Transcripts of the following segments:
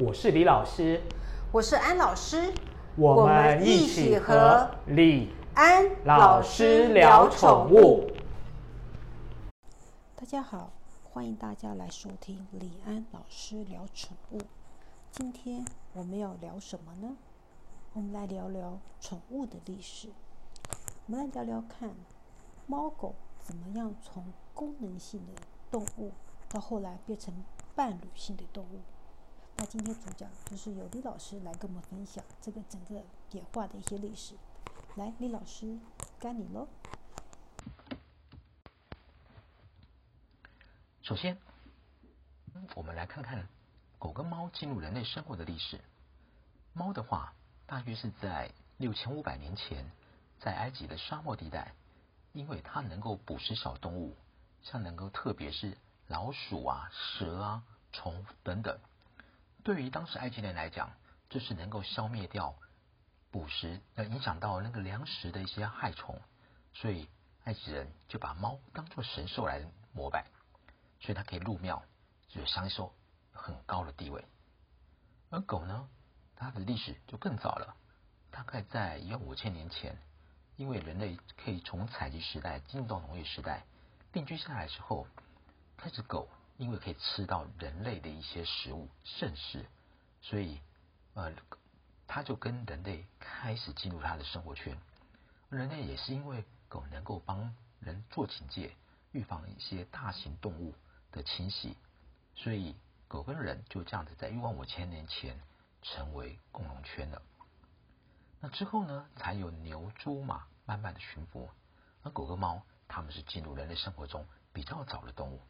我是李老师，我是安老师，我们一起和李安老师聊宠物。大家好，欢迎大家来收听李安老师聊宠物。今天我们要聊什么呢？我们来聊聊宠物的历史。我们来聊聊看，猫狗怎么样从功能性的动物，到后来变成伴侣性的动物。那今天主讲就是由李老师来跟我们分享这个整个演化的一些历史。来，李老师，该你喽。首先，我们来看看狗跟猫进入人类生活的历史。猫的话，大约是在六千五百年前。在埃及的沙漠地带，因为它能够捕食小动物，像能够特别是老鼠啊、蛇啊、虫等等。对于当时埃及人来讲，这是能够消灭掉捕食呃影响到那个粮食的一些害虫，所以埃及人就把猫当做神兽来膜拜，所以它可以入庙，就是享受很高的地位。而狗呢，它的历史就更早了，大概在一万五千年前。因为人类可以从采集时代进入到农业时代，定居下来之后，开始狗因为可以吃到人类的一些食物剩食，所以呃，它就跟人类开始进入它的生活圈。人类也是因为狗能够帮人做警戒，预防一些大型动物的侵袭，所以狗跟人就这样子在一万五千年前成为共荣圈了。那之后呢，才有牛、猪、马慢慢的驯服，而狗跟猫，它们是进入人类生活中比较早的动物。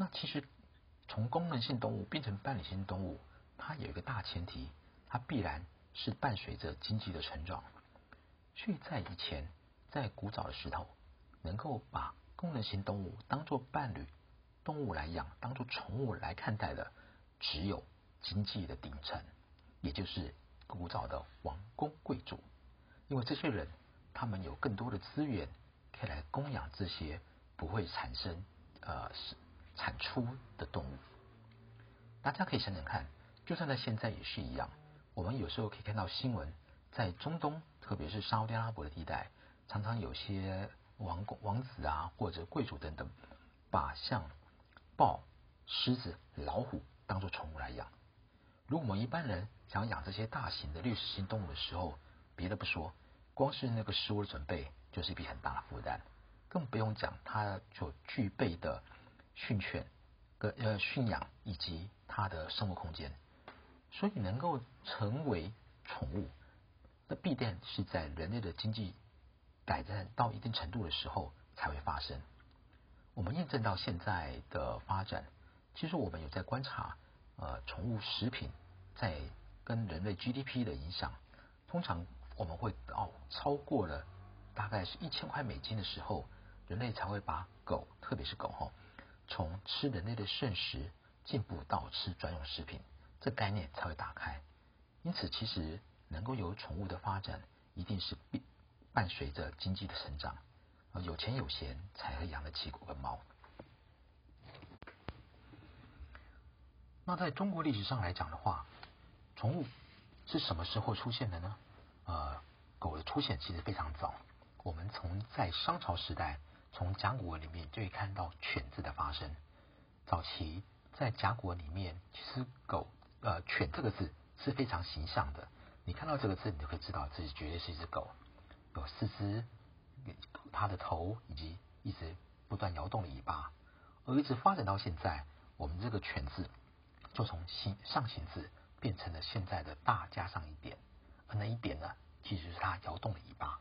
那其实从功能性动物变成伴侣性动物，它有一个大前提，它必然是伴随着经济的成长。所以在以前，在古早的时候，能够把功能性动物当做伴侣动物来养，当做宠物来看待的，只有。经济的顶层，也就是古早的王公贵族，因为这些人他们有更多的资源，可以来供养这些不会产生呃是产出的动物。大家可以想想看，就算在现在也是一样，我们有时候可以看到新闻，在中东，特别是沙特阿拉伯的地带，常常有些王公王子啊或者贵族等等，把像豹、狮子、老虎当做宠物来养。如果我们一般人想养这些大型的掠食性动物的时候，别的不说，光是那个食物的准备就是一笔很大的负担，更不用讲它所具备的训犬、个呃驯养以及它的生活空间。所以能够成为宠物，那必定是在人类的经济改善到一定程度的时候才会发生。我们验证到现在的发展，其实我们有在观察。呃，宠物食品在跟人类 GDP 的影响，通常我们会到超过了大概是一千块美金的时候，人类才会把狗，特别是狗哈，从吃人类的剩食进步到吃专用食品，这概念才会打开。因此，其实能够有宠物的发展，一定是必伴随着经济的成长，有钱有闲才会养得起狗跟猫。那在中国历史上来讲的话，宠物是什么时候出现的呢？呃，狗的出现其实非常早。我们从在商朝时代，从甲骨文里面就可以看到“犬”字的发生。早期在甲骨文里面，其实狗呃“犬”这个字是非常形象的。你看到这个字，你就可以知道这绝对是一只狗，有四肢，它的头以及一直不断摇动的尾巴，而一直发展到现在，我们这个“犬”字。就从形上形字变成了现在的大加上一点，而那一点呢，其实是它摇动的尾巴。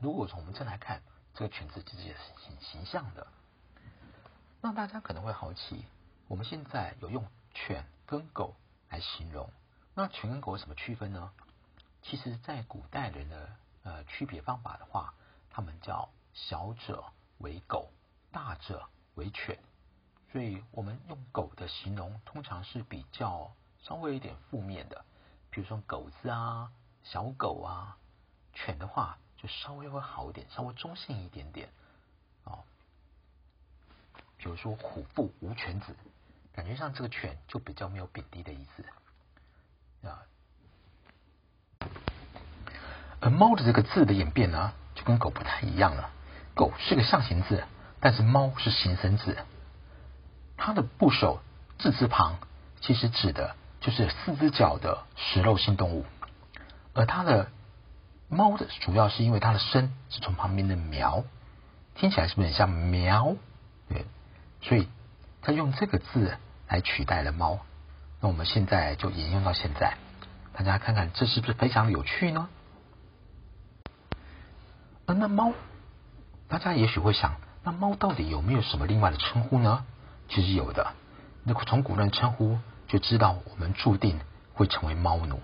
如果从我们这来看，这个犬字其实也是很形象的。那大家可能会好奇，我们现在有用犬跟狗来形容，那犬跟狗有什么区分呢？其实，在古代人的呃区别方法的话，他们叫小者为狗，大者为犬。所以我们用狗的形容，通常是比较稍微一点负面的，比如说狗子啊、小狗啊，犬的话就稍微会好一点，稍微中性一点点哦。比如说虎父无犬子，感觉上这个犬就比较没有贬低的意思啊。而猫的这个字的演变呢，就跟狗不太一样了。狗是个象形字，但是猫是形声字。它的部首字字旁，其实指的就是四只脚的食肉性动物。而它的猫的主要是因为它的声是从旁边的苗，听起来是不是很像苗？对，所以它用这个字来取代了猫。那我们现在就沿用到现在，大家看看这是不是非常有趣呢？而那猫，大家也许会想，那猫到底有没有什么另外的称呼呢？其实有的。那从古人称呼就知道，我们注定会成为猫奴，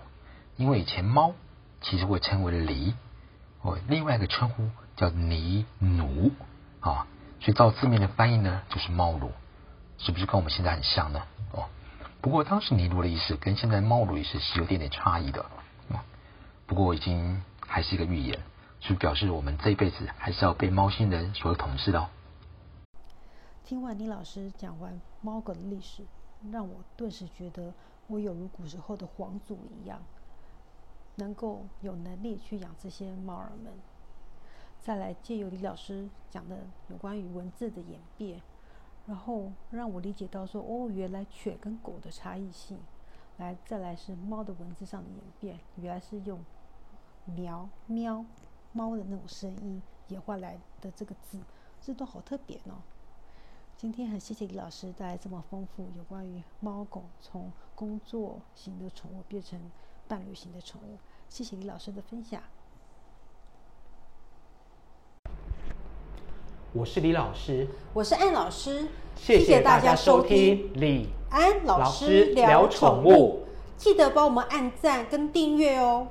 因为以前猫其实会称为狸，哦，另外一个称呼叫泥奴啊，所以照字面的翻译呢，就是猫奴，是不是跟我们现在很像呢？哦，不过当时泥奴的意思跟现在猫奴意思是有点点差异的啊。不过已经还是一个预言。就表示我们这一辈子还是要被猫星人所统治的。听完李老师讲完猫狗的历史，让我顿时觉得我有如古时候的皇祖一样，能够有能力去养这些猫儿们。再来借由李老师讲的有关于文字的演变，然后让我理解到说，哦，原来犬跟狗的差异性。来，再来是猫的文字上的演变，原来是用喵喵。猫的那种声音演化来的这个字，这都好特别哦。今天很谢谢李老师带来这么丰富有关于猫狗从工作型的宠物变成伴侣型的宠物，谢谢李老师的分享。我是李老师，我是安老师，谢谢大家收听李安老师聊宠物，记得帮我们按赞跟订阅哦。